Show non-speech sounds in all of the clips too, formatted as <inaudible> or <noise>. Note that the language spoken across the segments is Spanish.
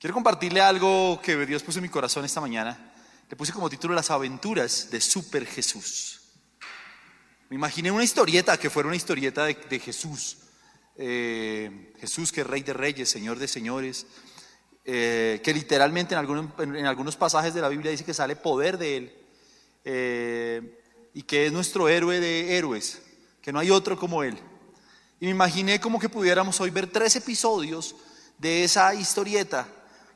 Quiero compartirle algo que Dios puso en mi corazón esta mañana. Le puse como título Las aventuras de Super Jesús. Me imaginé una historieta que fuera una historieta de, Jesús. Eh, Jesús que es Rey de Reyes, Señor de Señores. Eh, que literalmente en algunos, en algunos, pasajes de la Biblia dice que sale poder de Él. Eh, y que es nuestro héroe de héroes. Que no hay otro como Él. Y me imaginé como que pudiéramos hoy ver tres episodios de esa historieta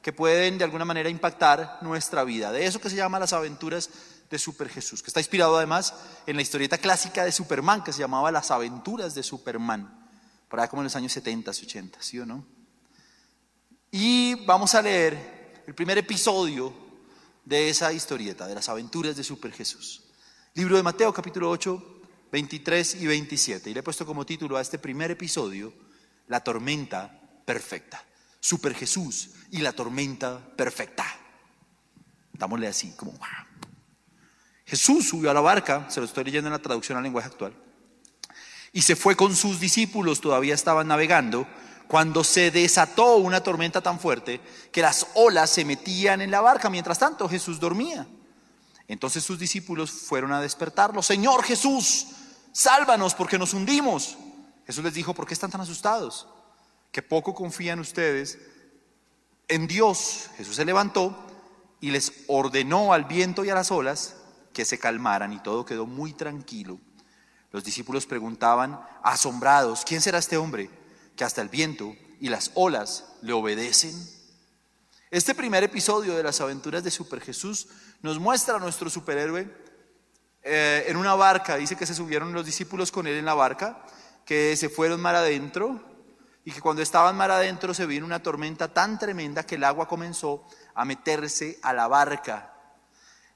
que pueden de alguna manera impactar nuestra vida. De eso que se llama las aventuras de Super Jesús, que está inspirado además en la historieta clásica de Superman, que se llamaba Las aventuras de Superman, por ahí como en los años 70, 80, ¿sí o no? Y vamos a leer el primer episodio de esa historieta, de las aventuras de Super Jesús. Libro de Mateo, capítulo 8, 23 y 27. Y le he puesto como título a este primer episodio, La tormenta perfecta. Super Jesús y la tormenta perfecta. Dámosle así, como wow. Jesús subió a la barca, se lo estoy leyendo en la traducción al lenguaje actual, y se fue con sus discípulos, todavía estaban navegando, cuando se desató una tormenta tan fuerte que las olas se metían en la barca. Mientras tanto, Jesús dormía. Entonces sus discípulos fueron a despertarlo. Señor Jesús, sálvanos porque nos hundimos. Jesús les dijo, ¿por qué están tan asustados? Que poco confían ustedes en Dios. Jesús se levantó y les ordenó al viento y a las olas que se calmaran y todo quedó muy tranquilo. Los discípulos preguntaban, asombrados, ¿quién será este hombre que hasta el viento y las olas le obedecen? Este primer episodio de las aventuras de Super Jesús nos muestra a nuestro superhéroe eh, en una barca. Dice que se subieron los discípulos con él en la barca, que se fueron mar adentro y que cuando estaban mar adentro se vino una tormenta tan tremenda que el agua comenzó a meterse a la barca.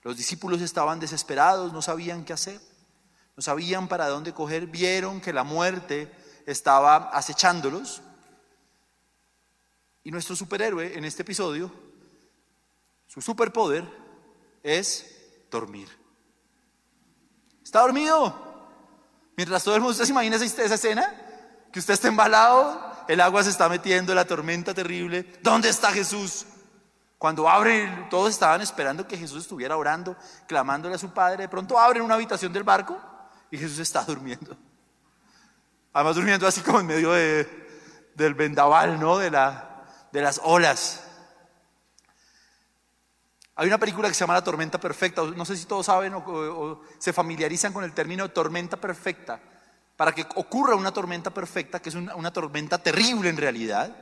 Los discípulos estaban desesperados, no sabían qué hacer, no sabían para dónde coger, vieron que la muerte estaba acechándolos. Y nuestro superhéroe en este episodio, su superpoder es dormir. ¿Está dormido? Mientras todo el mundo, se imagina esa escena? Que usted está embalado el agua se está metiendo, la tormenta terrible. ¿Dónde está Jesús? Cuando abren, todos estaban esperando que Jesús estuviera orando, clamándole a su Padre. De pronto abren una habitación del barco y Jesús está durmiendo. Además durmiendo así como en medio del vendaval, ¿no? De, la, de las olas. Hay una película que se llama La Tormenta Perfecta. No sé si todos saben o se familiarizan con el término tormenta perfecta para que ocurra una tormenta perfecta, que es una, tormenta terrible en realidad,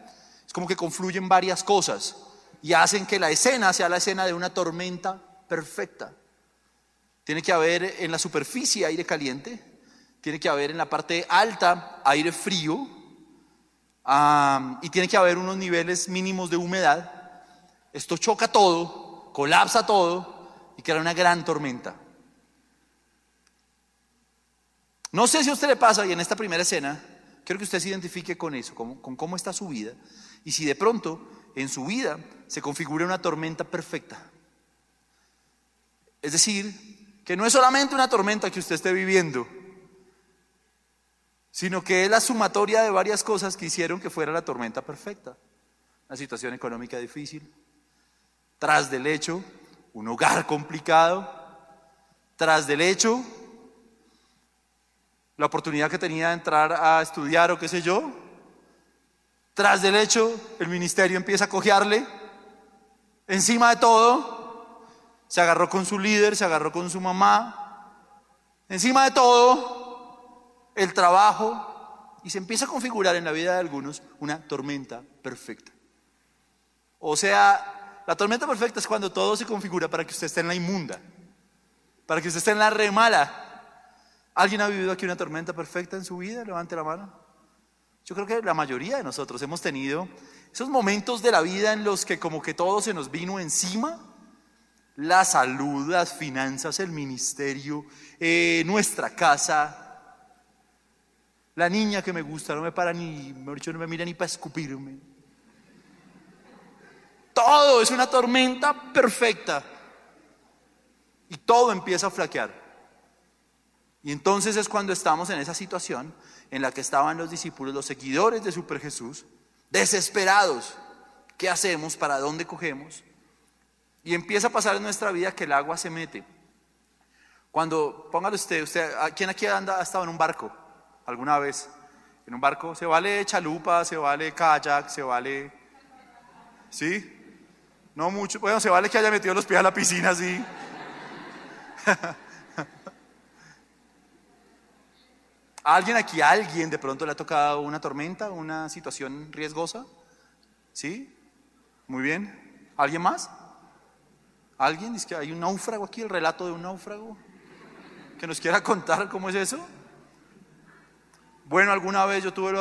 es como que confluyen varias cosas y hacen que la escena sea la escena de una tormenta perfecta. Tiene que haber en la superficie aire caliente, tiene que haber en la parte alta aire frío y tiene que haber unos niveles mínimos de humedad. Esto choca todo, colapsa todo y crea una gran tormenta. No sé si a usted le pasa y en esta primera escena, quiero que usted se identifique con eso, con, cómo está su vida. Y si de pronto en su vida se configura una tormenta perfecta. Es decir, que no es solamente una tormenta que usted esté viviendo, sino que es la sumatoria de varias cosas que hicieron que fuera la tormenta perfecta. Una situación económica difícil, tras del hecho, un hogar complicado, tras del hecho, la oportunidad que tenía de entrar a estudiar o qué sé yo. Tras del hecho, el ministerio empieza a cojearle. Encima de todo, se agarró con su líder, se agarró con su mamá. Encima de todo, el trabajo. Y se empieza a configurar en la vida de algunos una tormenta perfecta. O sea, la tormenta perfecta es cuando todo se configura para que usted esté en la inmunda, para que usted esté en la remala, ¿Alguien ha vivido aquí una tormenta perfecta en su vida? Levante la mano. Yo creo que la mayoría de nosotros hemos tenido esos momentos de la vida en los que como que todo se nos vino encima. La salud, las finanzas, el ministerio, eh, nuestra casa. La niña que me gusta no me para ni, no me mira ni para escupirme. Todo es una tormenta perfecta. Y todo empieza a flaquear. Y entonces es cuando estamos en esa situación en la que estaban los discípulos, los seguidores de Super Jesús, desesperados, ¿Qué hacemos? ¿Para dónde cogemos? Y empieza a pasar en nuestra vida que el agua se mete. Cuando, póngalo usted, usted, ¿quién aquí anda, ha estado en un barco alguna vez? En un barco se vale chalupa, se vale kayak, se vale... ¿Sí? No mucho. Bueno, se vale que haya metido los pies a la piscina, sí. <laughs> ¿Alguien aquí, alguien de pronto le ha tocado una tormenta, una situación riesgosa? ¿Sí? Muy bien. ¿Alguien más? ¿Alguien? ¿Es que hay un náufrago aquí, el relato de un náufrago? ¿Que nos quiera contar cómo es eso? Bueno, alguna vez yo tuve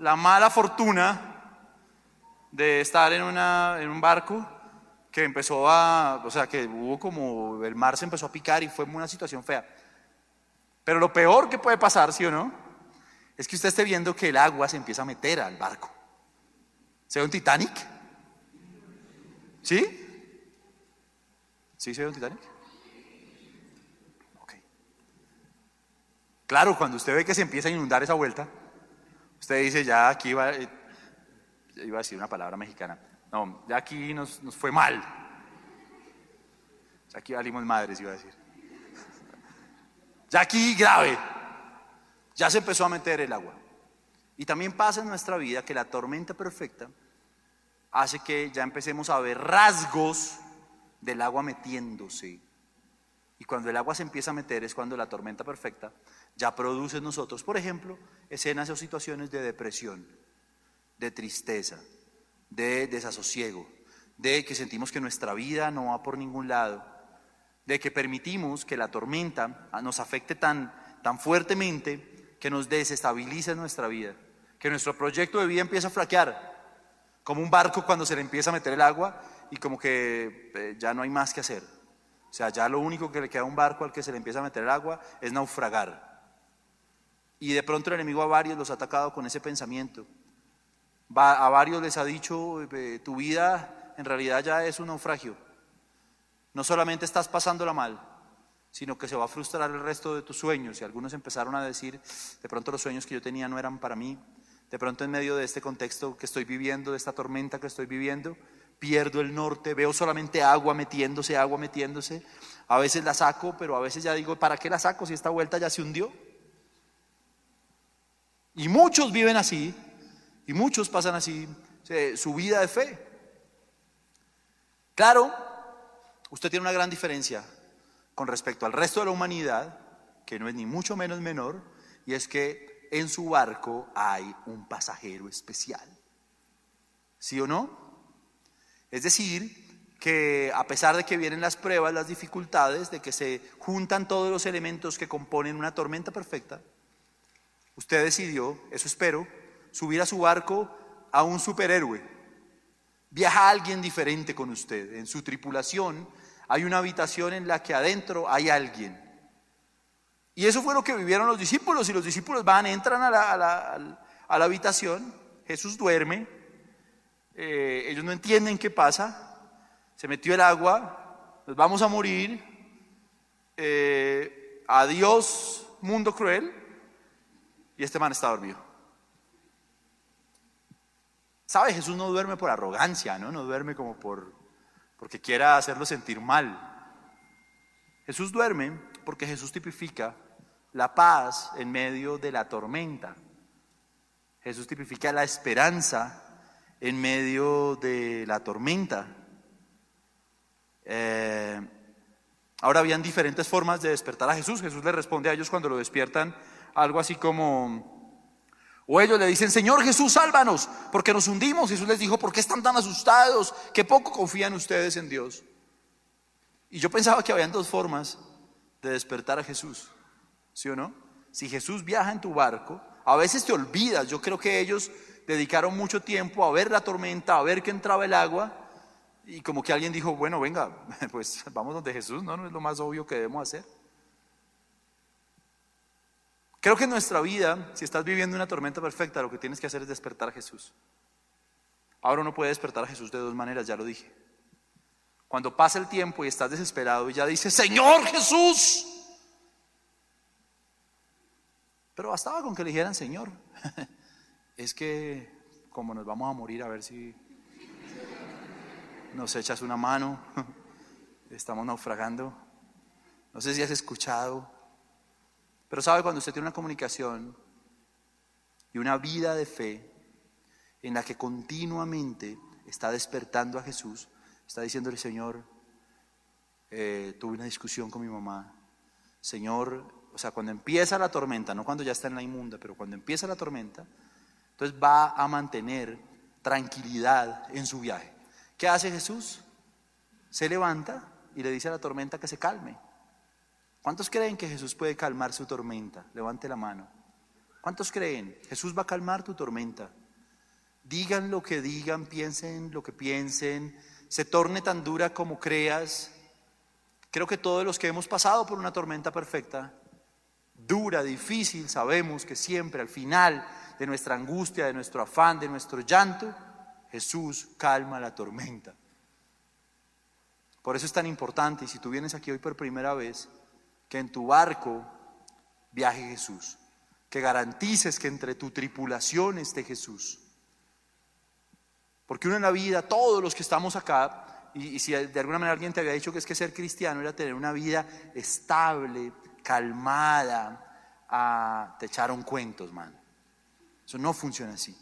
la, mala fortuna de estar en, una, en un barco que empezó a, o sea, que hubo como, el mar se empezó a picar y fue una situación fea. Pero lo peor que puede pasar, ¿sí o no? Es que usted esté viendo que el agua se empieza a meter al barco. ¿Se ve un Titanic? ¿Sí? ¿Sí se ve un Titanic? Ok. Claro, cuando usted ve que se empieza a inundar esa vuelta, usted dice, ya aquí iba, eh, iba a decir una palabra mexicana, no, ya aquí nos, nos fue mal. Aquí valimos madres, iba a decir. Ya aquí grave. Ya se empezó a meter el agua. Y también pasa en nuestra vida que la tormenta perfecta hace que ya empecemos a ver rasgos del agua metiéndose. Y cuando el agua se empieza a meter es cuando la tormenta perfecta ya produce en nosotros, por ejemplo, escenas o situaciones de depresión, de tristeza, de desasosiego, de que sentimos que nuestra vida no va por ningún lado, de que permitimos que la tormenta nos afecte tan, tan fuertemente que nos desestabilice nuestra vida, que nuestro proyecto de vida empieza a flaquear, como un barco cuando se le empieza a meter el agua y como que eh, ya no hay más que hacer. O sea, ya lo único que le queda a un barco al que se le empieza a meter el agua es naufragar. Y de pronto el enemigo a varios los ha atacado con ese pensamiento. a varios les ha dicho, eh, tu vida en realidad ya es un naufragio. No solamente estás pasándola mal, sino que se va a frustrar el resto de tus sueños. Y algunos empezaron a decir, de pronto los sueños que yo tenía no eran para mí. De pronto en medio de este contexto que estoy viviendo, de esta tormenta que estoy viviendo, pierdo el norte, veo solamente agua metiéndose, agua metiéndose. A veces la saco, pero a veces ya digo, ¿para qué la saco si esta vuelta ya se hundió? Y muchos viven así, y muchos pasan así su vida de fe. Claro, usted tiene una gran diferencia con respecto al resto de la humanidad, que no es ni mucho menos menor, y es que en su barco hay un pasajero especial. ¿Sí o no? Es decir, que a pesar de que vienen las pruebas, las dificultades, de que se juntan todos los elementos que componen una tormenta perfecta, usted decidió, eso espero, subir a su barco a un superhéroe. Viaja alguien diferente con usted. En su tripulación hay una habitación en la que adentro hay alguien. Y eso fue lo que vivieron los discípulos. Y los discípulos van, entran a la, habitación, Jesús duerme, eh, ellos no entienden qué pasa, se metió el agua, nos vamos a morir, eh, adiós mundo cruel, y este man está dormido. ¿Sabe? Jesús no duerme por arrogancia, ¿no? No duerme como por porque quiera hacerlo sentir mal. Jesús duerme porque Jesús tipifica la paz en medio de la tormenta. Jesús tipifica la esperanza en medio de la tormenta. Eh, ahora habían diferentes formas de despertar a Jesús. Jesús le responde a ellos cuando lo despiertan algo así como, o ellos le dicen, Señor Jesús, sálvanos, porque nos hundimos. Jesús les dijo, ¿por qué están tan asustados? Que poco confían ustedes en Dios. Y yo pensaba que habían dos formas de despertar a Jesús, ¿sí o no? Si Jesús viaja en tu barco, a veces te olvidas. Yo creo que ellos dedicaron mucho tiempo a ver la tormenta, a ver que entraba el agua, y como que alguien dijo, bueno, venga, <laughs> pues vamos donde Jesús, ¿no? No es lo más obvio que debemos hacer. Creo que en nuestra vida, si estás viviendo una tormenta perfecta, lo que tienes que hacer es despertar a Jesús. Ahora uno puede despertar a Jesús de dos maneras, ya lo dije. Cuando pasa el tiempo y estás desesperado y ya dices, Señor Jesús. Pero bastaba con que le dijeran, Señor, <laughs> es que como nos vamos a morir, a ver si... nos echas una mano, <laughs> estamos naufragando. No sé si has escuchado, pero sabe cuando usted tiene una comunicación y una vida de fe en la que continuamente está despertando a Jesús, está diciéndole, Señor, eh, tuve una discusión con mi mamá, Señor, o sea, cuando empieza la tormenta, no cuando ya está en la inmunda, pero cuando empieza la tormenta, entonces va a mantener tranquilidad en su viaje. ¿Qué hace Jesús? Se levanta y le dice a la tormenta que se calme. ¿Cuántos creen que Jesús puede calmar su tormenta? Levante la mano. ¿Cuántos creen? Jesús va a calmar tu tormenta. Digan lo que digan, piensen lo que piensen, se torne tan dura como creas. Creo que todos los que hemos pasado por una tormenta perfecta, dura, difícil, sabemos que siempre al final de nuestra angustia, de nuestro afán, de nuestro llanto, Jesús calma la tormenta. Por eso es tan importante, y si tú vienes aquí hoy por primera vez, que en tu barco viaje Jesús, que garantices que entre tu tripulación esté Jesús. Porque la vida, todos los que estamos acá, y, si de alguna manera alguien te había dicho que es que ser cristiano era tener una vida estable, calmada, a, te echaron cuentos, man. Eso no funciona así.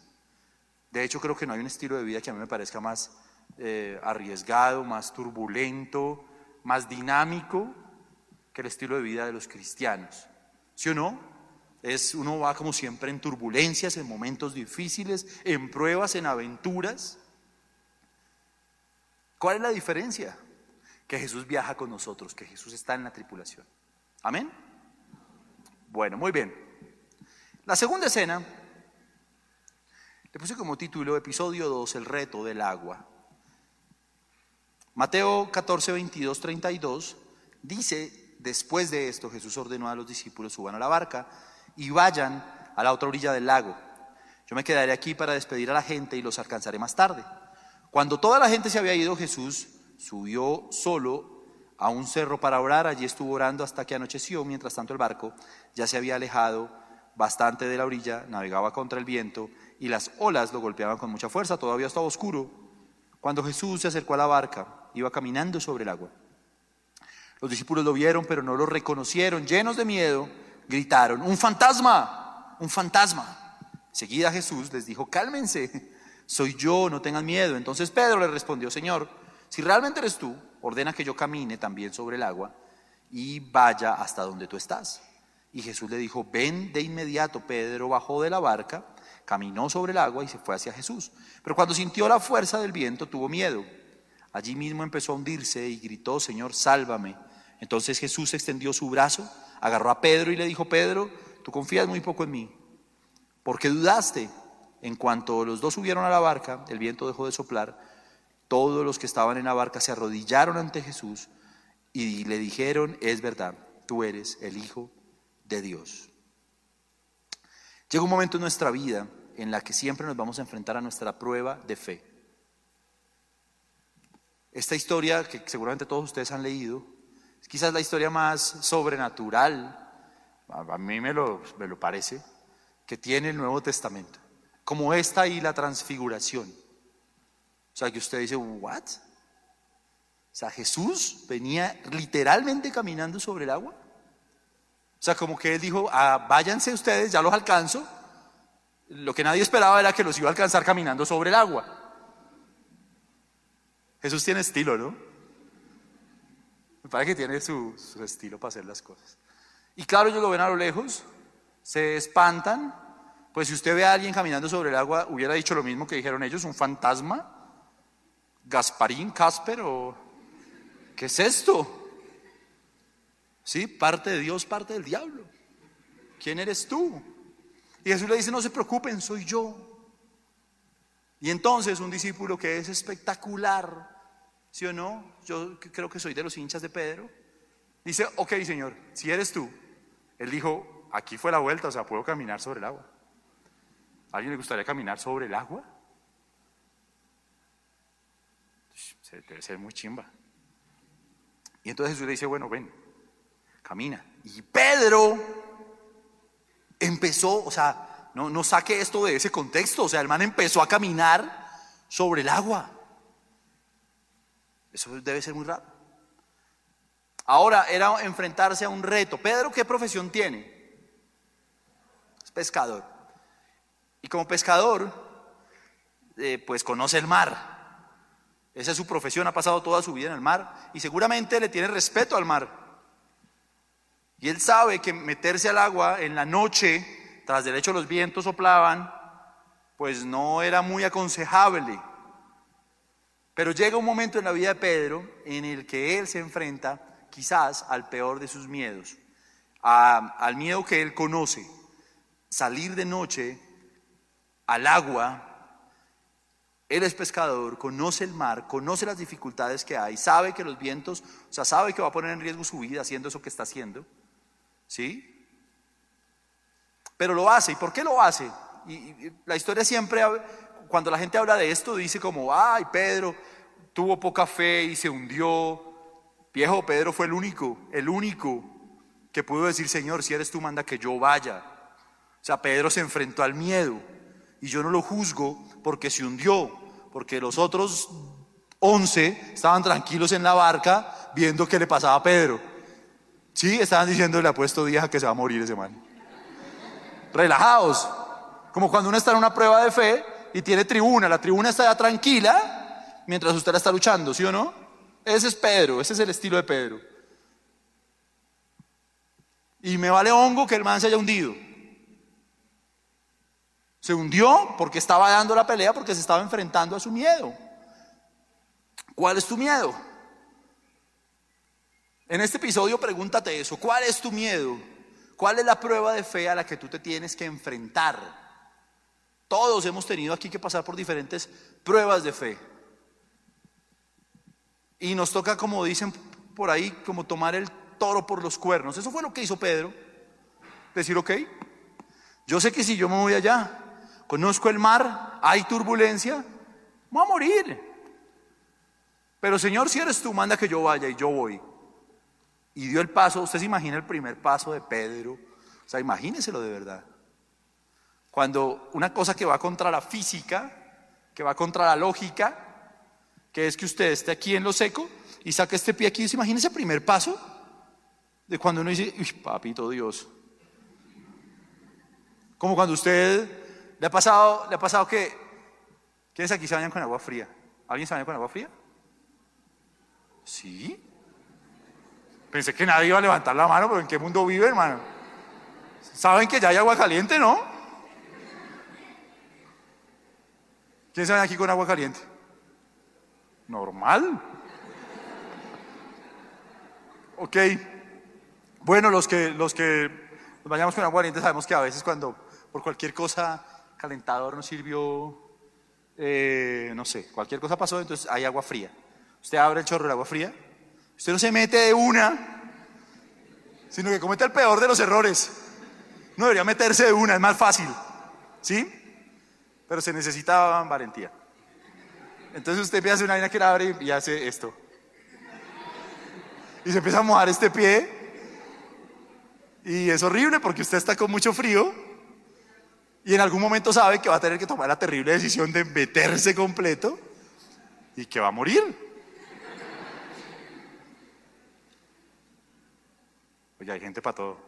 De hecho, creo que no hay un estilo de vida que a mí me parezca más eh, arriesgado, más turbulento, más dinámico que el estilo de vida de los cristianos. ¿Sí o no? Es, uno va como siempre en turbulencias, en momentos difíciles, en pruebas, en aventuras. ¿Cuál es la diferencia? Que Jesús viaja con nosotros, que Jesús está en la tripulación. Amén. Bueno, muy bien. La segunda escena le puse como título episodio 2, el reto del agua. Mateo 14, 22, 32 dice, después de esto Jesús ordenó a los discípulos suban a la barca y vayan a la otra orilla del lago. Yo me quedaré aquí para despedir a la gente y los alcanzaré más tarde. Cuando toda la gente se había ido, Jesús subió solo a un cerro para orar. Allí estuvo orando hasta que anocheció. Mientras tanto el barco ya se había alejado bastante de la orilla, navegaba contra el viento y las olas lo golpeaban con mucha fuerza. Todavía estaba oscuro. Cuando Jesús se acercó a la barca, iba caminando sobre el agua. Los discípulos lo vieron, pero no lo reconocieron. Llenos de miedo, gritaron, un fantasma, un fantasma. Seguida Jesús les dijo, cálmense, soy yo, no tengan miedo. Entonces Pedro le respondió, Señor, si realmente eres tú, ordena que yo camine también sobre el agua y vaya hasta donde tú estás. Y Jesús le dijo, ven de inmediato. Pedro bajó de la barca, caminó sobre el agua y se fue hacia Jesús. Pero cuando sintió la fuerza del viento, tuvo miedo. Allí mismo empezó a hundirse y gritó, Señor, sálvame. Entonces Jesús extendió su brazo, agarró a Pedro y le dijo, Pedro, tú confías muy poco en mí. ¿Por qué dudaste? En cuanto los dos subieron a la barca, el viento dejó de soplar. Todos los que estaban en la barca se arrodillaron ante Jesús y le dijeron, es verdad, tú eres el Hijo de Dios. Llega un momento en nuestra vida en la que siempre nos vamos a enfrentar a nuestra prueba de fe. Esta historia que seguramente todos ustedes han leído, es quizás la historia más sobrenatural, a mí me lo, me lo parece, que tiene el Nuevo Testamento. Como esta y la transfiguración. O sea, que usted dice, ¿what? O sea, Jesús venía literalmente caminando sobre el agua. O sea, como que él dijo, ah, váyanse ustedes, ya los alcanzo. Lo que nadie esperaba era que los iba a alcanzar caminando sobre el agua. Jesús tiene estilo, ¿no? Parece que tiene su, estilo para hacer las cosas. Y claro, ellos lo ven a lo lejos, se espantan. Pues si usted ve a alguien caminando sobre el agua, hubiera dicho lo mismo que dijeron ellos, un fantasma, Gasparín, Casper o... ¿Qué es esto? ¿Sí? Parte de Dios, parte del diablo. ¿Quién eres tú? Y Jesús le dice, no se preocupen, soy yo. Y entonces un discípulo que es espectacular, ¿sí o no? Yo creo que soy de los hinchas de Pedro. Dice, ok Señor, si eres tú. Él dijo, aquí fue la vuelta, o sea, puedo caminar sobre el agua. ¿A alguien le gustaría caminar sobre el agua? Debe ser muy chimba. Y entonces Jesús le dice, bueno, ven, camina. Y Pedro empezó, o sea, no, no saque esto de ese contexto, o sea, el man empezó a caminar sobre el agua. Eso debe ser muy raro. Ahora era enfrentarse a un reto. Pedro, ¿qué profesión tiene? Es pescador. Y como pescador, eh, pues conoce el mar. Esa es su profesión, ha pasado toda su vida en el mar y seguramente le tiene respeto al mar. Y él sabe que meterse al agua en la noche, tras del hecho los vientos soplaban, pues no era muy aconsejable. Pero llega un momento en la vida de Pedro en el que él se enfrenta quizás al peor de sus miedos, al miedo que él conoce, salir de noche al agua. Él es pescador, conoce el mar, conoce las dificultades que hay, sabe que los vientos, o sea, sabe que va a poner en riesgo su vida haciendo eso que está haciendo. ¿Sí? Pero lo hace. ¿Y por qué lo hace? Y, la historia siempre, cuando la gente habla de esto, dice como, ay, Pedro tuvo poca fe y se hundió. Viejo, Pedro fue el único, el único que pudo decir, Señor, si eres tú, manda que yo vaya. O sea, Pedro se enfrentó al miedo. Y yo no lo juzgo porque se hundió, porque los otros once estaban tranquilos en la barca viendo qué le pasaba a Pedro. Sí, estaban diciendo, le ha puesto días a que se va a morir ese man. Relajados. Como cuando uno está en una prueba de fe y tiene tribuna, la tribuna está ya tranquila mientras usted la está luchando, ¿sí o no? Ese es Pedro, ese es el estilo de Pedro. Y me vale hongo que el man se haya hundido. Se hundió porque estaba dando la pelea, porque se estaba enfrentando a su miedo. ¿Cuál es tu miedo? En este episodio pregúntate eso, ¿cuál es tu miedo? ¿Cuál es la prueba de fe a la que tú te tienes que enfrentar? Todos hemos tenido aquí que pasar por diferentes pruebas de fe. Y nos toca, como dicen por ahí, como tomar el toro por los cuernos. Eso fue lo que hizo Pedro. Decir, ok, yo sé que si yo me voy allá, conozco el mar, hay turbulencia, voy a morir. Pero Señor, si eres tú, manda que yo vaya y yo voy. Y dio el paso, usted se imagina el primer paso de Pedro. O sea, imagíneselo de verdad. Cuando una cosa que va contra la física, que va contra la lógica, que es que usted esté aquí en lo seco y saque este pie aquí, ¿se imagina ese primer paso? De cuando uno dice, uy, papito Dios. Como cuando usted le ha pasado, le ha pasado que, ¿quiénes aquí se bañan con agua fría? ¿Alguien se baña con agua fría? ¿Sí? Pensé que nadie iba a levantar la mano, pero ¿en qué mundo vive, hermano? ¿Saben que ya hay agua caliente, no? ¿Quién sabe aquí con agua caliente? Normal. Ok. Bueno, los que, los que nos bañamos con agua caliente sabemos que a veces cuando por cualquier cosa calentador nos sirvió, eh, no sé, cualquier cosa pasó, entonces hay agua fría. Usted abre el chorro de agua fría Usted no se mete de una, sino que comete el peor de los errores. No debería meterse de una, es más fácil. ¿Sí? Pero se necesita valentía. Entonces usted a hacer una vaina que la abre y hace esto. Y se empieza a mojar este pie. Y es horrible porque usted está con mucho frío. Y en algún momento sabe que va a tener que tomar la terrible decisión de meterse completo y que va a morir. Oye, hay gente para todo.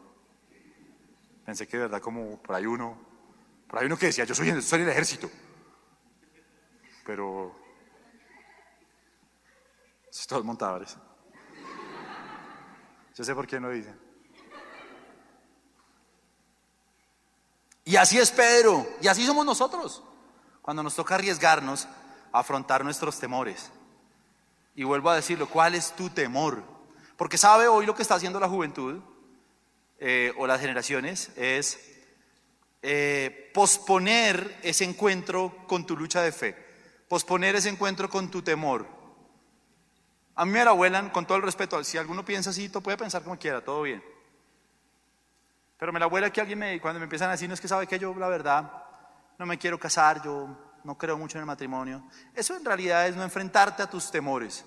Pensé que de verdad como por ahí uno, por ahí uno que decía, yo soy, soy el ejército. Pero todos montadores. Yo sé por qué no dicen. Y así es Pedro, y así somos nosotros, cuando nos toca arriesgarnos a afrontar nuestros temores. Y vuelvo a decirlo, ¿cuál es tu temor? Porque sabe hoy lo que está haciendo la juventud eh, o las generaciones es eh, posponer ese encuentro con tu lucha de fe, posponer ese encuentro con tu temor. A mí me la vuelan, con todo el respeto, si alguno piensa así, puede pensar como quiera, todo bien. Pero me la vuela que alguien me, cuando me empiezan a decir, no es que sabe que yo, la verdad, no me quiero casar, yo no creo mucho en el matrimonio. Eso en realidad es no enfrentarte a tus temores.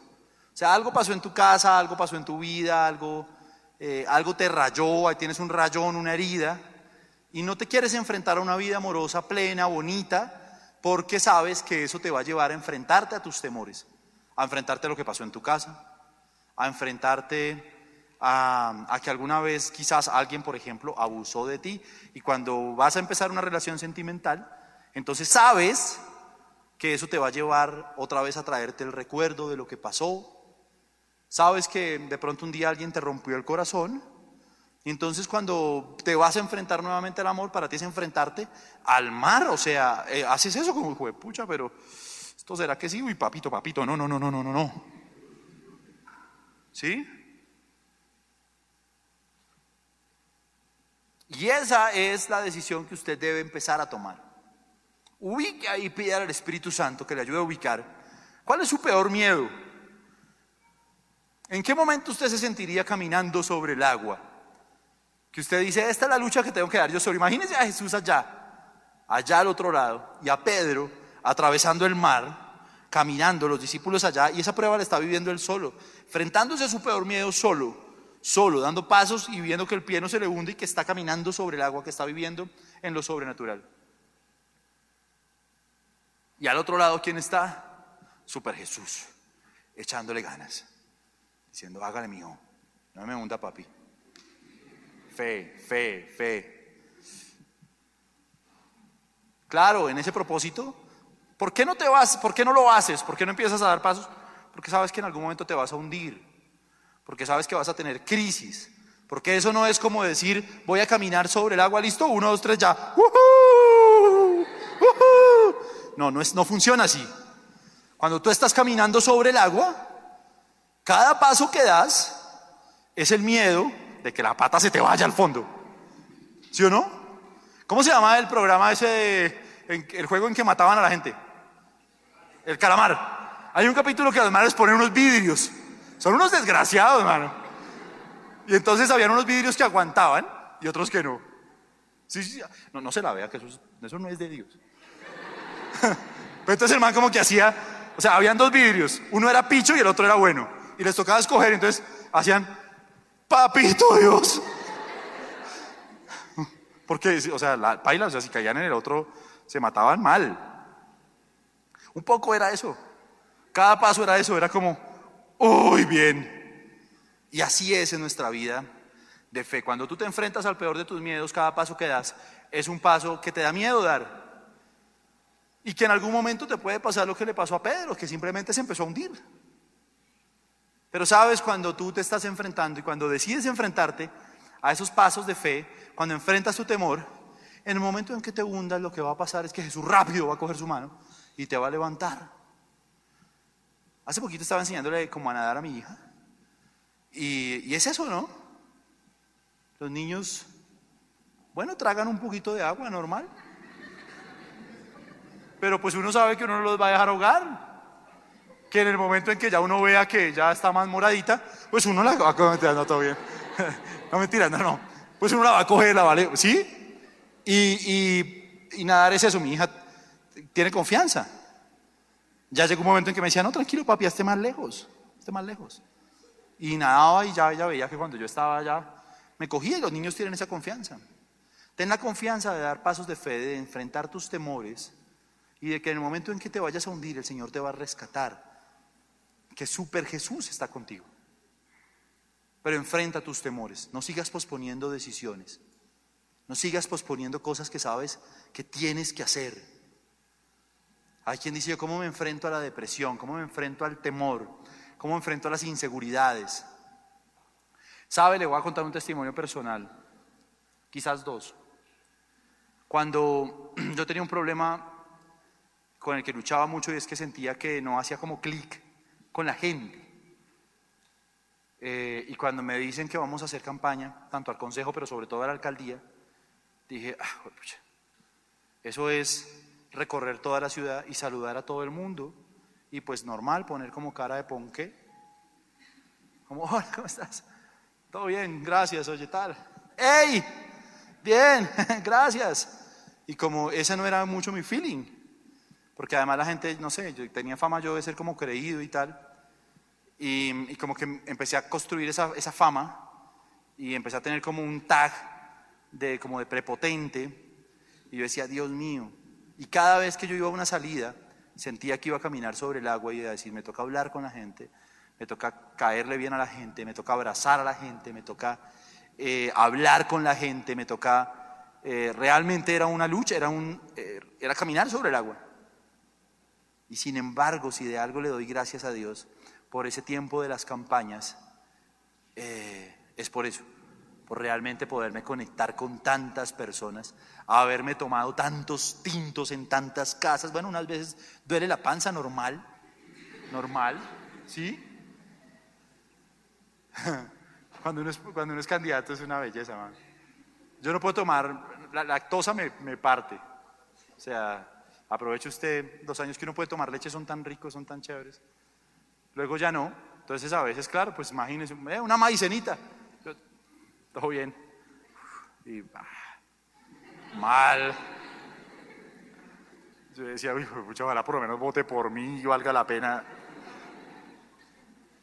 O sea, algo pasó en tu casa, algo pasó en tu vida, algo, eh, algo te rayó, ahí tienes un rayón, una herida, y no te quieres enfrentar a una vida amorosa, plena, bonita, porque sabes que eso te va a llevar a enfrentarte a tus temores, a enfrentarte a lo que pasó en tu casa, a enfrentarte a, que alguna vez quizás alguien, por ejemplo, abusó de ti y cuando vas a empezar una relación sentimental, entonces sabes que eso te va a llevar otra vez a traerte el recuerdo de lo que pasó. Sabes que de pronto un día alguien te rompió el corazón entonces cuando te vas a enfrentar nuevamente al amor, para ti es enfrentarte al mar, o sea, eh, haces eso como, hijo de pucha, pero esto será que sí, uy, papito, papito, no, no, no, no, no, no, no. ¿Sí? Y esa es la decisión que usted debe empezar a tomar. Ubique ahí, pide al Espíritu Santo que le ayude a ubicar. ¿Cuál es su peor miedo? ¿En qué momento usted se sentiría caminando sobre el agua? Que usted dice, esta es la lucha que tengo que dar yo solo. Imagínese a Jesús allá, allá al otro lado, y a Pedro atravesando el mar, caminando, los discípulos allá, y esa prueba la está viviendo él solo, enfrentándose a su peor miedo solo, solo, dando pasos y viendo que el pie no se le hunde y que está caminando sobre el agua, que está viviendo en lo sobrenatural. Y al otro lado, ¿quién está? Super Jesús, echándole ganas, diciendo, hágale mijo, no me hunda papi. Fe, fe, fe. Claro, en ese propósito, ¿por qué no te vas? ¿Por qué no lo haces? ¿Por qué no empiezas a dar pasos? Porque sabes que en algún momento te vas a hundir. Porque sabes que vas a tener crisis. Porque eso no es como decir, voy a caminar sobre el agua, listo, uno, dos, tres, ya. ¡Uhú! ¡Uhú! No, no, es, no funciona así. Cuando tú estás caminando sobre el agua, cada paso que das es el miedo de que la pata se te vaya al fondo. ¿Sí o no? ¿Cómo se llama el programa ese, de, el juego en que mataban a la gente? El calamar. Hay un capítulo que los mares ponen unos vidrios. Son unos desgraciados, hermano. Y entonces habían unos vidrios que aguantaban y otros que no. Sí, sí, no, no se la vea, que eso, eso no es de Dios. <laughs> Pero entonces el man como que hacía, o sea, habían dos vidrios, uno era picho y el otro era bueno. Y les tocaba escoger, entonces hacían, papito Dios. Porque, o sea, la paila, o sea, si caían en el otro, se mataban mal. Un poco era eso. Cada paso era eso, era como, uy, bien. Y así es en nuestra vida de fe. Cuando tú te enfrentas al peor de tus miedos, cada paso que das es un paso que te da miedo dar. Y que en algún momento te puede pasar lo que le pasó a Pedro, que simplemente se empezó a hundir. Pero sabes, cuando tú te estás enfrentando y cuando decides enfrentarte a esos pasos de fe, cuando enfrentas tu temor, en el momento en que te hundas, lo que va a pasar es que Jesús rápido va a coger su mano y te va a levantar. Hace poquito estaba enseñándole cómo nadar a mi hija. Y, y es eso, ¿no? Los niños, bueno, tragan un poquito de agua normal. Pero pues uno sabe que uno no los va a dejar ahogar. Que en el momento en que ya uno vea que ya está más moradita, pues uno la va a coger, no, todo bien. <laughs> no mentira, no, no. Pues uno la va a coger, la vale, ¿sí? Y, y, y nadar es eso, mi hija tiene confianza. Ya llegó un momento en que me decía, no, tranquilo papi, esté más lejos, esté más lejos. Y nadaba y ya, ya veía que cuando yo estaba allá, me cogía y los niños tienen esa confianza. Ten la confianza de dar pasos de fe, de enfrentar tus temores y de que en el momento en que te vayas a hundir, el Señor te va a rescatar. Que Super Jesús está contigo. Pero enfrenta tus temores. No sigas posponiendo decisiones. No sigas posponiendo cosas que sabes que tienes que hacer. Hay quien dice, ¿cómo me enfrento a la depresión? ¿Cómo me enfrento al temor? ¿Cómo me enfrento a las inseguridades? ¿Sabe? Le voy a contar un testimonio personal. Quizás dos. Cuando <clears throat> yo tenía un problema con el que luchaba mucho y es que sentía que no hacía como clic con la gente. Eh, y cuando me dicen que vamos a hacer campaña, tanto al consejo, pero sobre todo a la alcaldía, dije, ah, pucha, eso es recorrer toda la ciudad y saludar a todo el mundo. Y pues normal, poner como cara de ponque. Como, hola, ¿cómo estás? Todo bien, gracias, oye, tal. ¡Ey! Bien, <laughs> gracias. Y como ese no era mucho mi feeling, porque además la gente, no sé, yo tenía fama yo de ser como creído y tal. Y, como que empecé a construir esa, esa, fama y empecé a tener como un tag de, como de prepotente. Y yo decía, Dios mío. Y cada vez que yo iba a una salida, sentía que iba a caminar sobre el agua y iba a decir, me toca hablar con la gente, me toca caerle bien a la gente, me toca abrazar a la gente, me toca eh, hablar con la gente, me toca... eh, realmente era una lucha, era, un, eh, era caminar sobre el agua. Y sin embargo, si de algo le doy gracias a Dios por ese tiempo de las campañas, eh, es por eso, por realmente poderme conectar con tantas personas, haberme tomado tantos tintos en tantas casas. Bueno, unas veces duele la panza normal, normal, ¿sí? <laughs> Cuando uno es, cuando uno es candidato es una belleza, man. Yo no puedo tomar, la lactosa me, me parte. O sea, aproveche usted, los años que uno puede tomar leche son tan ricos, son tan chéveres. Luego ya no. Entonces a veces, claro, pues imagínense, eh, una maicenita. Todo bien. Y ah, mal. Yo decía, pucha, ojalá por lo menos vote por mí y valga la pena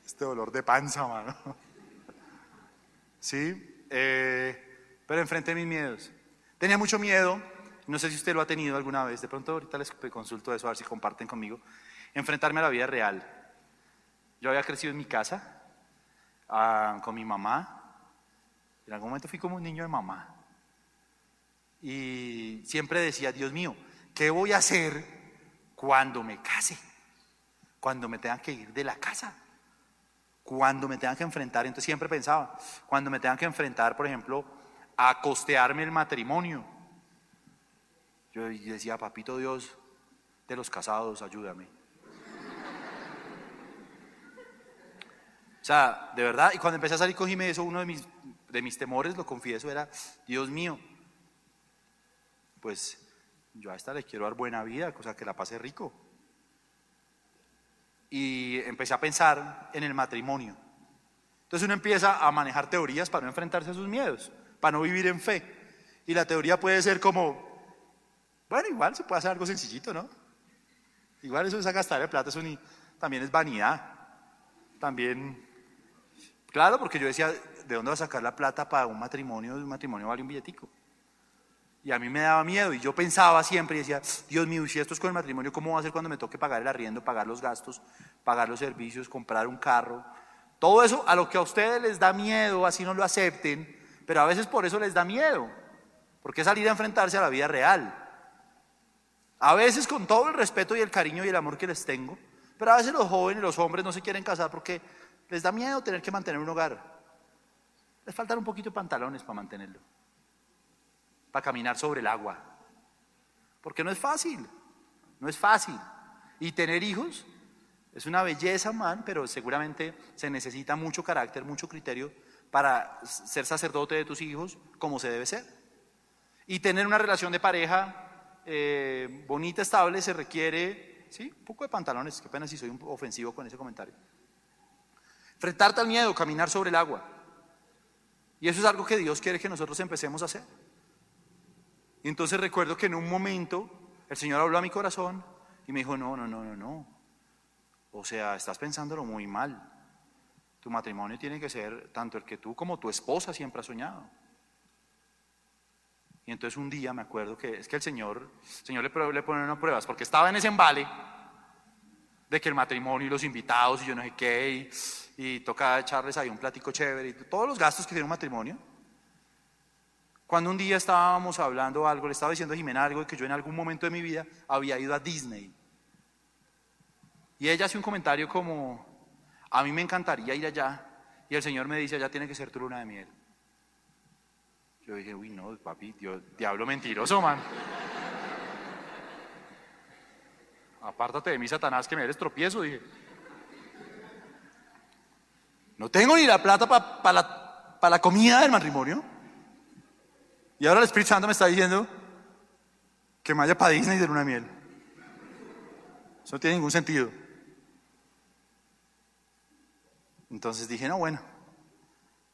este dolor de panza, mano. Sí, eh, pero enfrenté mis miedos. Tenía mucho miedo, no sé si usted lo ha tenido alguna vez, de pronto ahorita les consulto eso, a ver si comparten conmigo, enfrentarme a la vida real. Yo había crecido en mi casa, ah, con mi mamá, en algún momento fui como un niño de mamá. Y siempre decía, Dios mío, ¿qué voy a hacer cuando me case? Cuando me tengan que ir de la casa cuando me tengan que enfrentar, entonces siempre pensaba, cuando me tengan que enfrentar, por ejemplo, a costearme el matrimonio. Yo decía, papito Dios de los casados, ayúdame. O sea, de verdad, y cuando empecé a salir con Jiménez, eso uno de mis, de mis temores, lo confieso, era, Dios mío, pues yo a esta le quiero dar buena vida, cosa que la pase rico y empecé a pensar en el matrimonio. Entonces uno empieza a manejar teorías para no enfrentarse a sus miedos, para no vivir en fe. Y la teoría puede ser como, bueno, igual se puede hacer algo sencillito, ¿no? Igual eso es a gastar el plata, eso también es vanidad. También, claro, porque yo decía, ¿de dónde va a sacar la plata para un matrimonio? Un matrimonio vale un billetico. Y a mí me daba miedo y yo pensaba siempre y decía, Dios mío, si esto es con el matrimonio, ¿cómo va a ser cuando me toque pagar el arriendo, pagar los gastos, pagar los servicios, comprar un carro? Todo eso a lo que a ustedes les da miedo, así no lo acepten, pero a veces por eso les da miedo, porque es salir a enfrentarse a la vida real. A veces con todo el respeto y el cariño y el amor que les tengo, pero a veces los jóvenes, los hombres no se quieren casar porque les da miedo tener que mantener un hogar. Les faltan un poquito de pantalones para mantenerlo para caminar sobre el agua. Porque no es fácil, no es fácil. Y tener hijos es una belleza, man, pero seguramente se necesita mucho carácter, mucho criterio para ser sacerdote de tus hijos como se debe ser. Y tener una relación de pareja eh, bonita, estable, se requiere, sí, un poco de pantalones, qué pena si soy un ofensivo con ese comentario. Enfrentarte al miedo, caminar sobre el agua. Y eso es algo que Dios quiere que nosotros empecemos a hacer. Y entonces recuerdo que en un momento el Señor habló a mi corazón y me dijo, no, no, no, no, no. O sea, estás pensándolo muy mal. Tu matrimonio tiene que ser tanto el que tú como tu esposa siempre has soñado. Y entonces un día me acuerdo que es que el Señor, Señor le, pone unas pruebas, porque estaba en ese embale de que el matrimonio y los invitados y yo no sé qué, y toca echarles ahí un platico chévere, y todos los gastos que tiene un matrimonio. Cuando un día estábamos hablando algo, le estaba diciendo a Jimena algo de que yo en algún momento de mi vida había ido a Disney. Y ella hace un comentario como, a mí me encantaría ir allá. Y el Señor me dice, allá tiene que ser tu luna de miel. Yo dije, uy, no, papi, Dios, diablo mentiroso, man. <laughs> Apártate de mí, Satanás, que me eres tropiezo, dije. No tengo ni la plata para pa la, la comida del matrimonio. Y ahora el Espíritu Santo me está diciendo que me vaya para Disney de luna miel. Eso no tiene ningún sentido. Entonces dije, no, bueno.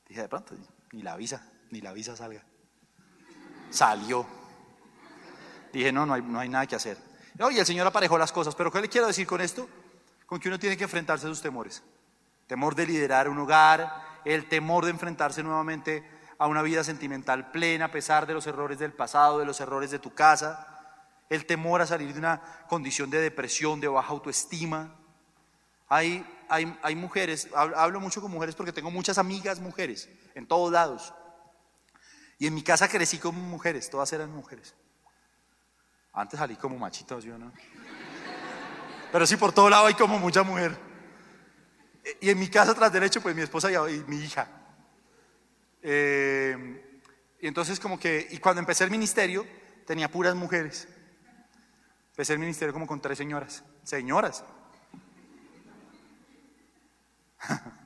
Dije, de pronto, ni la visa, ni la visa salga. Salió. Dije, no, no hay, no hay nada que hacer. Oye, el Señor aparejó las cosas, pero ¿qué le quiero decir con esto? Con que uno tiene que enfrentarse a sus temores. Temor de liderar un hogar, el temor de enfrentarse nuevamente a una vida sentimental plena a pesar de los errores del pasado, de los errores de tu casa, el temor a salir de una condición de depresión, de baja autoestima. Hay, hay, hay mujeres, hablo mucho con mujeres porque tengo muchas amigas mujeres en todos lados. Y en mi casa crecí con mujeres, todas eran mujeres. Antes salí como machito, yo no. Pero sí, por todo lado hay como mucha mujer. Y en mi casa, tras derecho, pues mi esposa y, mi hija. Eh, y entonces como que, y cuando empecé el ministerio, tenía puras mujeres. Empecé el ministerio como con tres señoras. Señoras. <laughs>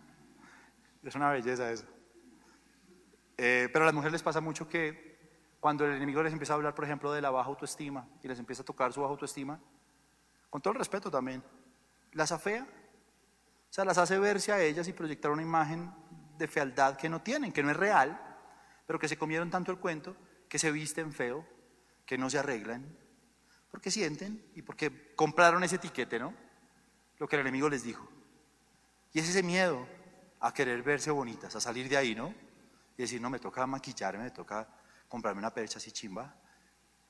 es una belleza eso. Eh, pero a las mujeres les pasa mucho que cuando el enemigo les empieza a hablar, por ejemplo, de la baja autoestima y les empieza a tocar su baja autoestima, con todo el respeto también, las afea. O sea, las hace verse a ellas y proyectar una imagen de fealdad que no tienen, que no es real, pero que se comieron tanto el cuento, que se visten feo, que no se arreglan, porque sienten y porque compraron ese etiquete, ¿no? Lo que el enemigo les dijo. Y es ese miedo a querer verse bonitas, a salir de ahí, ¿no? Y decir, no, me toca maquillarme, me toca comprarme una percha así chimba.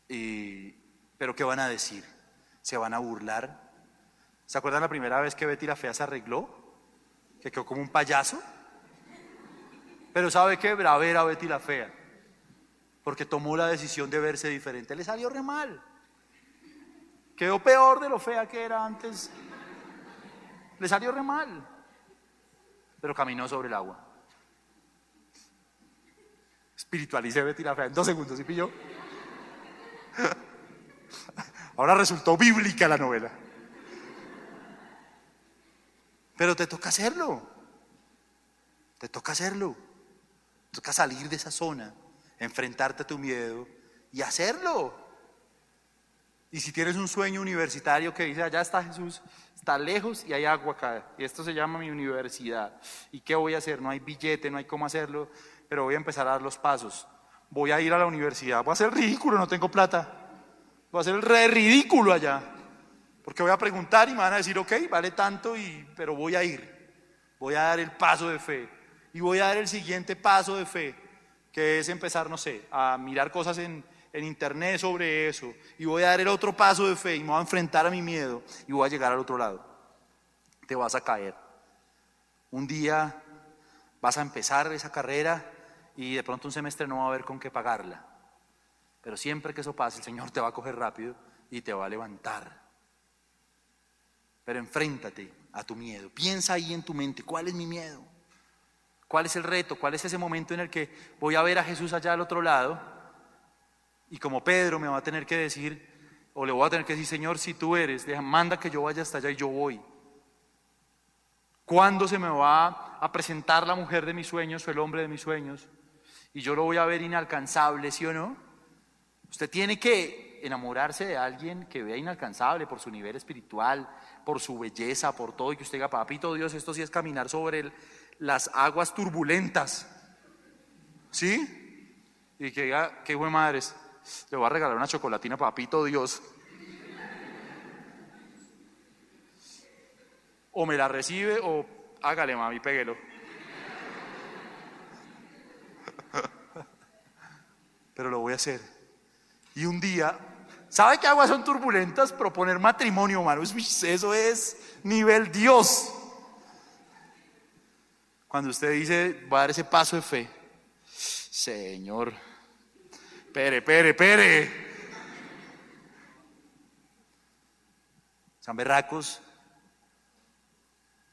Y, pero ¿qué van a decir? ¿Se van a burlar? ¿Se acuerdan la primera vez que Betty la Fea se arregló? Que quedó como un payaso. Pero ¿sabe qué? Bravera Betty la Fea. Porque tomó la decisión de verse diferente. Le salió re mal. Quedó peor de lo fea que era antes. Le salió re mal. Pero caminó sobre el agua. Espiritualicé Betty la fea en dos segundos y pilló. <laughs> Ahora resultó bíblica la novela. Pero te toca hacerlo. Te toca hacerlo. Te toca salir de esa zona, enfrentarte a tu miedo y hacerlo. Y si tienes un sueño universitario que dice, allá está Jesús, está lejos y hay agua acá, y esto se llama mi universidad, ¿y qué voy a hacer? No hay billete, no hay cómo hacerlo, pero voy a empezar a dar los pasos. Voy a ir a la universidad, voy a ser ridículo, no tengo plata, voy a ser el re ridículo allá, porque voy a preguntar y me van a decir, ok, vale tanto, y, pero voy a ir, voy a dar el paso de fe, y voy a dar el siguiente paso de fe, que es empezar, no sé, a mirar cosas en en internet sobre eso y voy a dar el otro paso de fe y me voy a enfrentar a mi miedo y voy a llegar al otro lado. Te vas a caer. Un día vas a empezar esa carrera y de pronto un semestre no va a haber con qué pagarla. Pero siempre que eso pase, el Señor te va a coger rápido y te va a levantar. Pero enfréntate a tu miedo. Piensa ahí en tu mente, ¿cuál es mi miedo? ¿Cuál es el reto? ¿Cuál es ese momento en el que voy a ver a Jesús allá al otro lado? Y como Pedro me va a tener que decir, o le voy a tener que decir, Señor, si tú eres, manda que yo vaya hasta allá y yo voy. ¿Cuándo se me va a presentar la mujer de mis sueños o el hombre de mis sueños? Y yo lo voy a ver inalcanzable, ¿sí o no? Usted tiene que enamorarse de alguien que vea inalcanzable por su nivel espiritual, por su belleza, por todo, y que usted diga, papito Dios, esto sí es caminar sobre las aguas turbulentas. ¿Sí? Y que diga, qué buen madres. Le voy a regalar una chocolatina, papito Dios. O me la recibe o hágale, mami, péguelo. <laughs> Pero lo voy a hacer. Y un día, ¿sabe qué aguas son turbulentas? Proponer matrimonio, hermano. Eso es nivel Dios. Cuando usted dice, va a dar ese paso de fe, Señor. Pere, pere, pere. Sean berracos,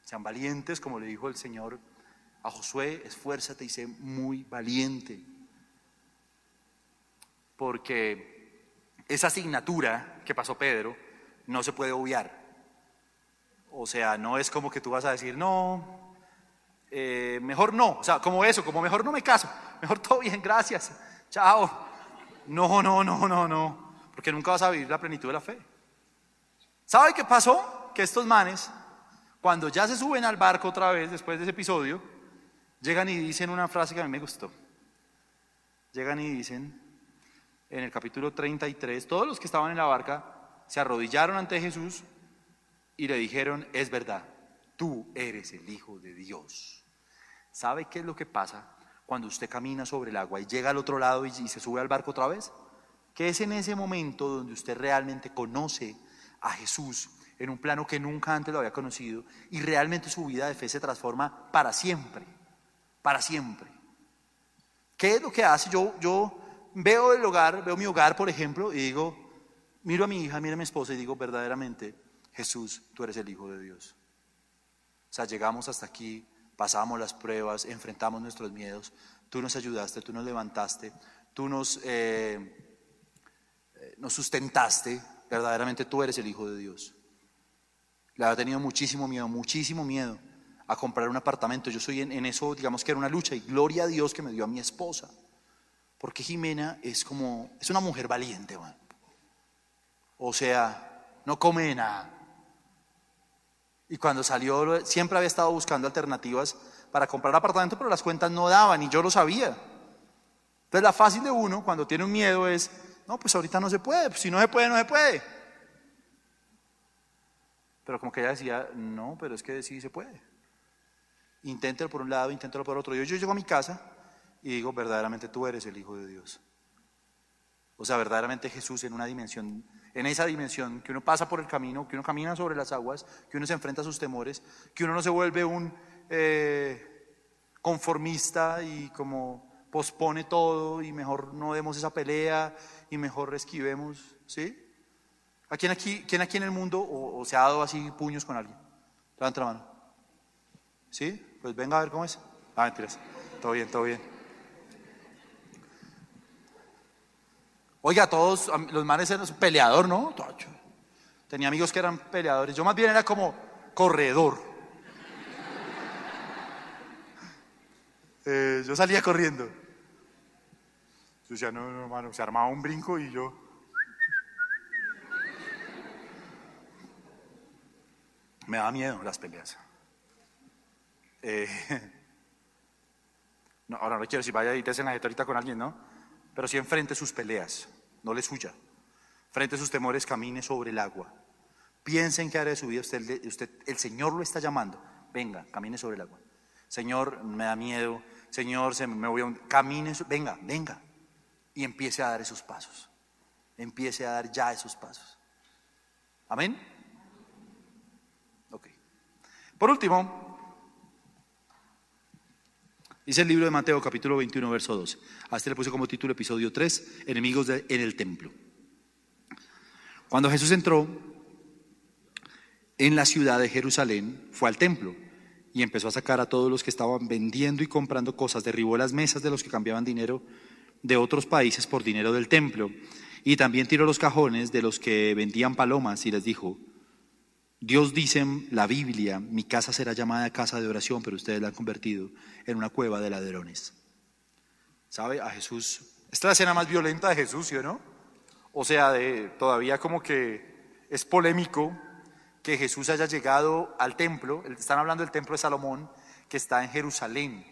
sean valientes, como le dijo el Señor a Josué, esfuérzate y sé muy valiente. Porque esa asignatura que pasó Pedro no se puede obviar. O sea, no es como que tú vas a decir, no, eh, mejor no. O sea, como eso, como mejor no me caso, mejor todo bien, gracias, chao. No, no, no, no, no. Porque nunca vas a vivir la plenitud de la fe. ¿Sabe qué pasó? Que estos manes, cuando ya se suben al barco otra vez, después de ese episodio, llegan y dicen una frase que a mí me gustó. Llegan y dicen, en el capítulo 33, todos los que estaban en la barca se arrodillaron ante Jesús y le dijeron, es verdad, tú eres el Hijo de Dios. ¿Sabe qué es lo que pasa cuando usted camina sobre el agua y llega al otro lado y, se sube al barco otra vez, que es en ese momento donde usted realmente conoce a Jesús en un plano que nunca antes lo había conocido y realmente su vida de fe se transforma para siempre, para siempre. ¿Qué es lo que hace? Yo, yo veo el hogar, veo mi hogar, por ejemplo, y digo, miro a mi hija, miro a mi esposa y digo, verdaderamente, Jesús, tú eres el Hijo de Dios. O sea, llegamos hasta aquí, pasamos las pruebas, enfrentamos nuestros miedos, tú nos ayudaste, tú nos levantaste, tú nos, eh, eh, nos sustentaste, verdaderamente tú eres el Hijo de Dios. Le había tenido muchísimo miedo, muchísimo miedo a comprar un apartamento. Yo soy en, eso, digamos que era una lucha y gloria a Dios que me dio a mi esposa. Porque Jimena es como, es una mujer valiente, man. O sea, no come nada. Y cuando salió, siempre había estado buscando alternativas para comprar apartamento, pero las cuentas no daban y yo lo sabía. Entonces la fácil de uno cuando tiene un miedo es, no, pues ahorita no se puede, pues si no se puede, no se puede. Pero como que ella decía, no, pero es que sí se puede. Inténtelo por un lado, inténtelo por otro. Yo, yo llego a mi casa y digo, verdaderamente tú eres el Hijo de Dios. O sea, verdaderamente Jesús en una dimensión, en esa dimensión, que uno pasa por el camino, que uno camina sobre las aguas, que uno se enfrenta a sus temores, que uno no se vuelve un eh, conformista y como pospone todo y mejor no demos esa pelea y mejor esquivemos, ¿sí? ¿A quién aquí, quién aquí en el mundo o, se ha dado así puños con alguien? Levanta la mano. ¿Sí? Pues venga a ver cómo es. Ah, mentiras. Todo bien, todo bien. Oiga, todos los manes eran peleador, ¿no? Tenía amigos que eran peleadores. Yo más bien era como corredor. <laughs> Eh, yo salía corriendo. Yo decía, no, no, hermano, se armaba un brinco y yo. <laughs> Me da miedo las peleas. Eh, <laughs> no, ahora no quiero decir vaya y te hacen la ahorita con alguien, ¿no? Pero si enfrente sus peleas, no les huya. Frente a sus temores, camine sobre el agua. Piensen que hará de su vida. Usted, usted, el Señor lo está llamando. Venga, camine sobre el agua. Señor, me da miedo. Señor, se, me voy a un... Camine, venga, venga. Y empiece a dar esos pasos. Empiece a dar ya esos pasos. Amén. Por último, dice el libro de Mateo capítulo 21, verso 2. A este le puse como título episodio 3, enemigos en el templo. Cuando Jesús entró en la ciudad de Jerusalén, fue al templo y empezó a sacar a todos los que estaban vendiendo y comprando cosas, derribó las mesas de los que cambiaban dinero de otros países por dinero del templo y también tiró los cajones de los que vendían palomas y les dijo, Dios dice en la Biblia, mi casa será llamada casa de oración, pero ustedes la han convertido en una cueva de ladrones. ¿Sabe? A Jesús. Esta es la escena más violenta de Jesús, ¿sí o no? O sea, de, todavía como que es polémico que Jesús haya llegado al templo, están hablando del templo de Salomón, que está en Jerusalén.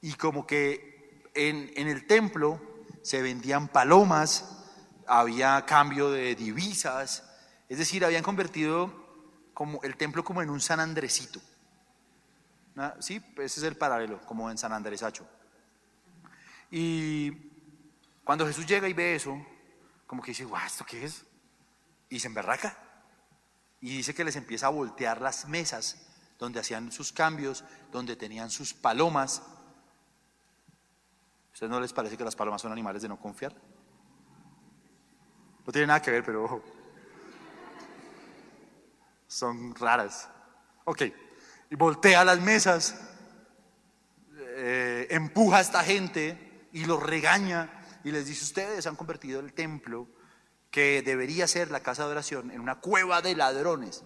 Y como que en, en el templo se vendían palomas, había cambio de divisas, es decir, habían convertido como el templo como en un San Andresito. Sí, ese es el paralelo, como en San Andresacho. Y cuando Jesús llega y ve eso, como que dice, guau, ¿esto qué es? Y se emberraca. Y dice que les empieza a voltear las mesas donde hacían sus cambios, donde tenían sus palomas. ¿A ustedes no les parece que las palomas son animales de no confiar? No tiene nada que ver, pero son raras. Ok, y voltea las mesas, eh, empuja a esta gente y los regaña y les dice, ustedes han convertido el templo que debería ser la casa de oración en una cueva de ladrones.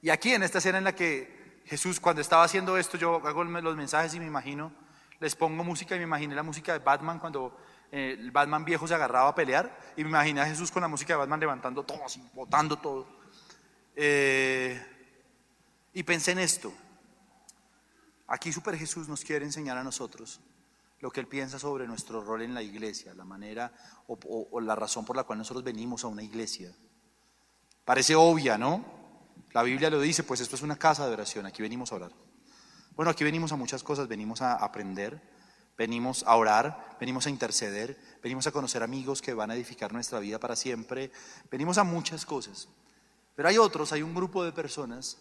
Y aquí en esta escena en la que Jesús, cuando estaba haciendo esto, yo hago los mensajes y me imagino, les pongo música y me imaginé la música de Batman cuando eh, el Batman viejo se agarraba a pelear y me imaginé a Jesús con la música de Batman levantando todo así, botando todo. Eh, y pensé en esto. Aquí Super Jesús nos quiere enseñar a nosotros lo que Él piensa sobre nuestro rol en la iglesia, la manera o, la razón por la cual nosotros venimos a una iglesia. Parece obvia, ¿no? La Biblia lo dice, pues esto es una casa de oración, aquí venimos a orar. Bueno, aquí venimos a muchas cosas, venimos a aprender, venimos a orar, venimos a interceder, venimos a conocer amigos que van a edificar nuestra vida para siempre, venimos a muchas cosas. Pero hay otros, hay un grupo de personas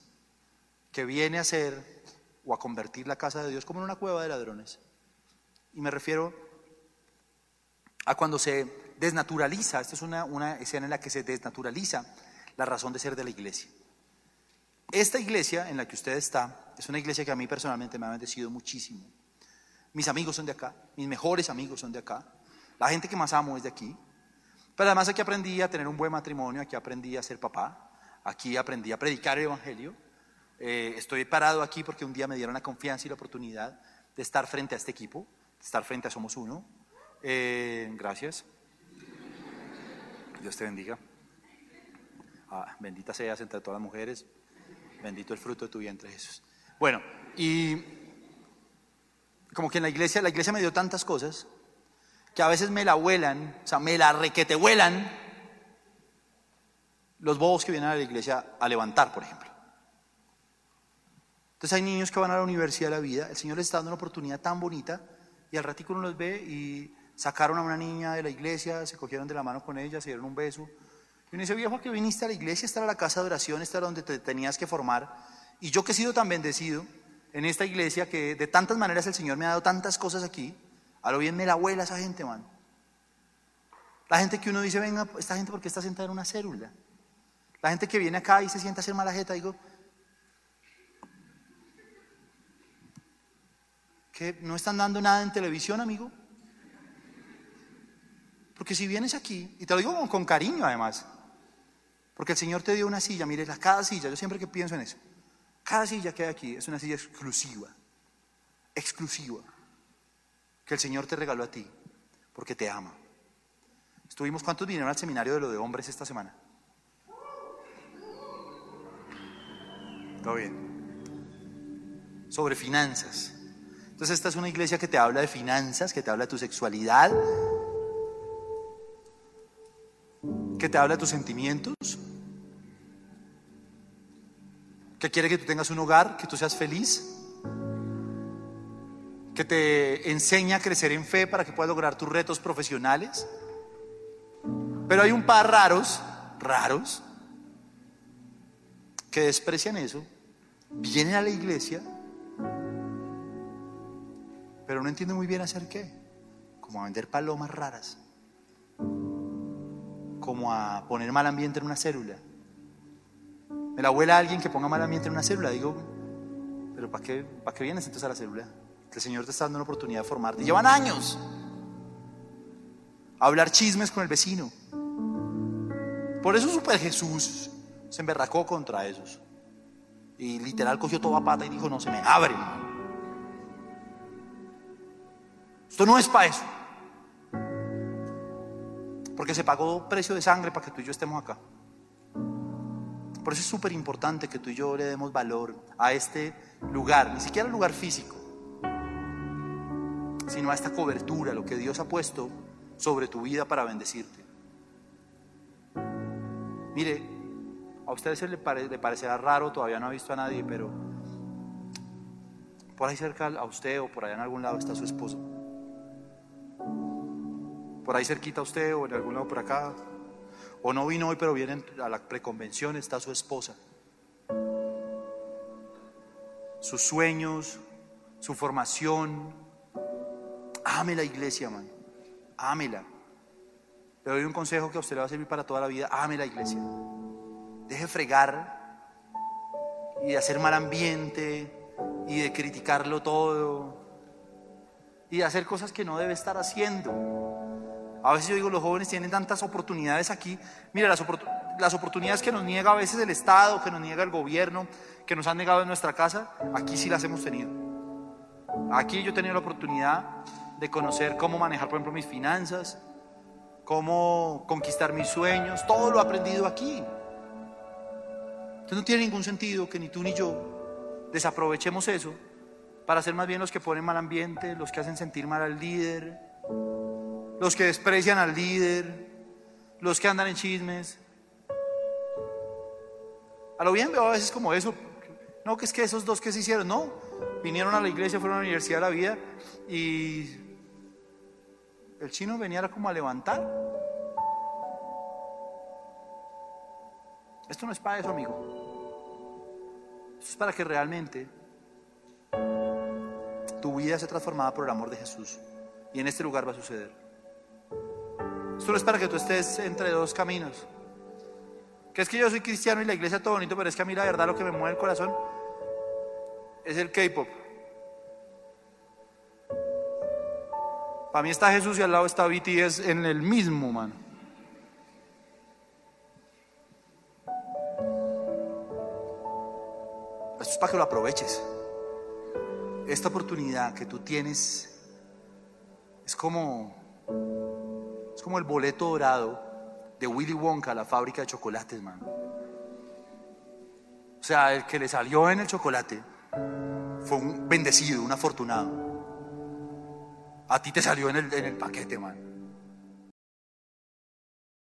que viene a ser o a convertir la casa de Dios como en una cueva de ladrones. Y me refiero a cuando se desnaturaliza, esta es una, una escena en la que se desnaturaliza la razón de ser de la iglesia. Esta iglesia en la que usted está es una iglesia que a mí personalmente me ha bendecido muchísimo. Mis amigos son de acá, mis mejores amigos son de acá, la gente que más amo es de aquí. Pero además aquí aprendí a tener un buen matrimonio, aquí aprendí a ser papá, aquí aprendí a predicar el Evangelio. Eh, estoy parado aquí porque un día me dieron la confianza y la oportunidad de estar frente a este equipo, de estar frente a Somos Uno. Eh, gracias. Dios te bendiga. Ah, bendita seas entre todas las mujeres. Bendito el fruto de tu vientre, Jesús. Bueno, y como que en la iglesia, la iglesia me dio tantas cosas que a veces me la vuelan, o sea, me la requete vuelan los bobos que vienen a la iglesia a levantar, por ejemplo. Entonces hay niños que van a la universidad de la vida, el Señor les está dando una oportunidad tan bonita y al ratico uno los ve y sacaron a una niña de la iglesia, se cogieron de la mano con ella, se dieron un beso. Y uno dice, viejo, que viniste a la iglesia, esta era la casa de oración, esta era donde te tenías que formar. Y yo que he sido tan bendecido en esta iglesia, que de tantas maneras el Señor me ha dado tantas cosas aquí, a lo bien me la abuela esa gente, man. La gente que uno dice, venga, esta gente, ¿por qué está sentada en una célula? La gente que viene acá y se sienta a hacer mala jeta, digo, que no están dando nada en televisión, amigo. Porque si vienes aquí, y te lo digo con, cariño además, porque el Señor te dio una silla, mire, cada silla, yo siempre que pienso en eso, cada silla que hay aquí es una silla exclusiva, exclusiva, que el Señor te regaló a ti, porque te ama. Estuvimos, ¿cuántos vinieron al seminario de lo de hombres esta semana? Todo bien. Sobre finanzas. Entonces esta es una iglesia que te habla de finanzas, que te habla de tu sexualidad, que te habla de tus sentimientos, que quiere que tú tengas un hogar, que tú seas feliz, que te enseña a crecer en fe para que puedas lograr tus retos profesionales. Pero hay un par raros, raros, que desprecian eso, vienen a la iglesia, pero no entienden muy bien hacer qué, como a vender palomas raras como a poner mal ambiente en una célula. Me la abuela alguien que ponga mal ambiente en una célula. Digo, pero ¿para qué, ¿para qué vienes entonces a la célula? El Señor te está dando una oportunidad de formarte. Llevan años a hablar chismes con el vecino. Por eso Super Jesús se emberracó contra esos. Y literal cogió toda pata y dijo, no, se me abre. Esto no es para eso. Porque se pagó precio de sangre para que tú y yo estemos acá. Por eso es súper importante que tú y yo le demos valor a este lugar, ni siquiera al lugar físico, sino a esta cobertura, lo que Dios ha puesto sobre tu vida para bendecirte. Mire, a ustedes le, le parecerá raro, todavía no ha visto a nadie, pero por ahí cerca a usted o por allá en algún lado está su esposo por ahí cerquita a usted o en algún lado por acá. O no vino hoy, pero viene a la preconvención, está su esposa. Sus sueños, su formación. Ame la iglesia, man. Ámela. Le doy un consejo que a usted le va a servir para toda la vida. Ame la iglesia. Deje fregar y de hacer mal ambiente y de criticarlo todo y de hacer cosas que no debe estar haciendo. A veces yo digo, los jóvenes tienen tantas oportunidades aquí. Mira, las, las oportunidades que nos niega a veces el Estado, que nos niega el gobierno, que nos han negado en nuestra casa, aquí sí las hemos tenido. Aquí yo he tenido la oportunidad de conocer cómo manejar, por ejemplo, mis finanzas, cómo conquistar mis sueños, todo lo he aprendido aquí. Entonces no tiene ningún sentido que ni tú ni yo desaprovechemos eso para ser más bien los que ponen mal ambiente, los que hacen sentir mal al líder, los que desprecian al líder, los que andan en chismes. A lo bien veo a veces como eso, no, que es que esos dos que se hicieron, no, vinieron a la iglesia, fueron a la universidad de la vida y el chino venía como a levantar. Esto no es para eso, amigo. Esto es para que realmente tu vida sea transformada por el amor de Jesús. Y en este lugar va a suceder. Esto no es para que tú estés entre dos caminos. Que es que yo soy cristiano y la iglesia todo bonito, pero es que a mí la verdad lo que me mueve el corazón es el K-pop. Para mí está Jesús y al lado está BTS en el mismo, mano. Esto es para que lo aproveches. Esta oportunidad que tú tienes es como, es como el boleto dorado de Willy Wonka, la fábrica de chocolates, mano. O sea, el que le salió en el chocolate fue un bendecido, un afortunado. A ti te salió en el, en el paquete, man.